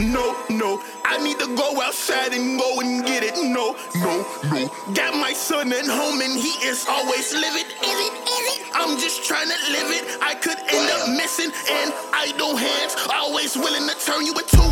No, no. I need to go outside and go and get it. No, no, no. Got my son at home and he is always living. Is it? Is it? I'm just trying to live it. I could end up missing and idle hands. Always willing to turn you into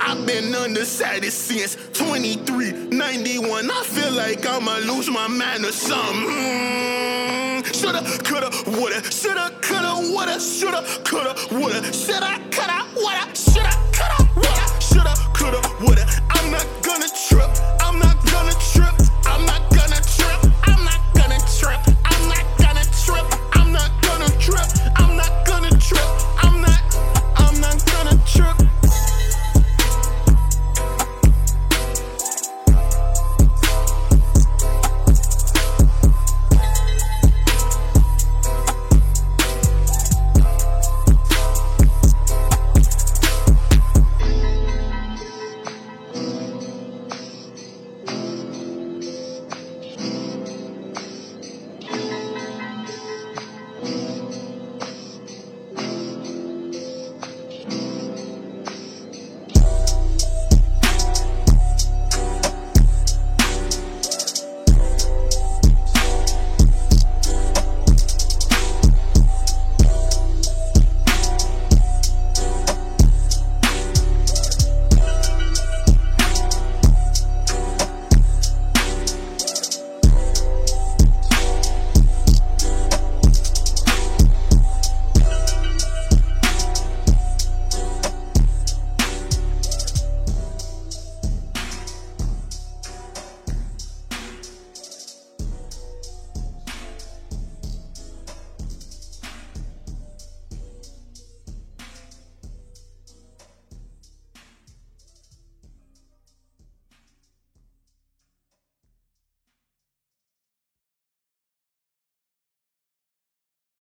I've been undecided since 2391. I feel like I'ma lose my mind or something. Mm, shoulda, coulda, woulda, shoulda, coulda, woulda, shoulda, coulda, woulda, shoulda, coulda.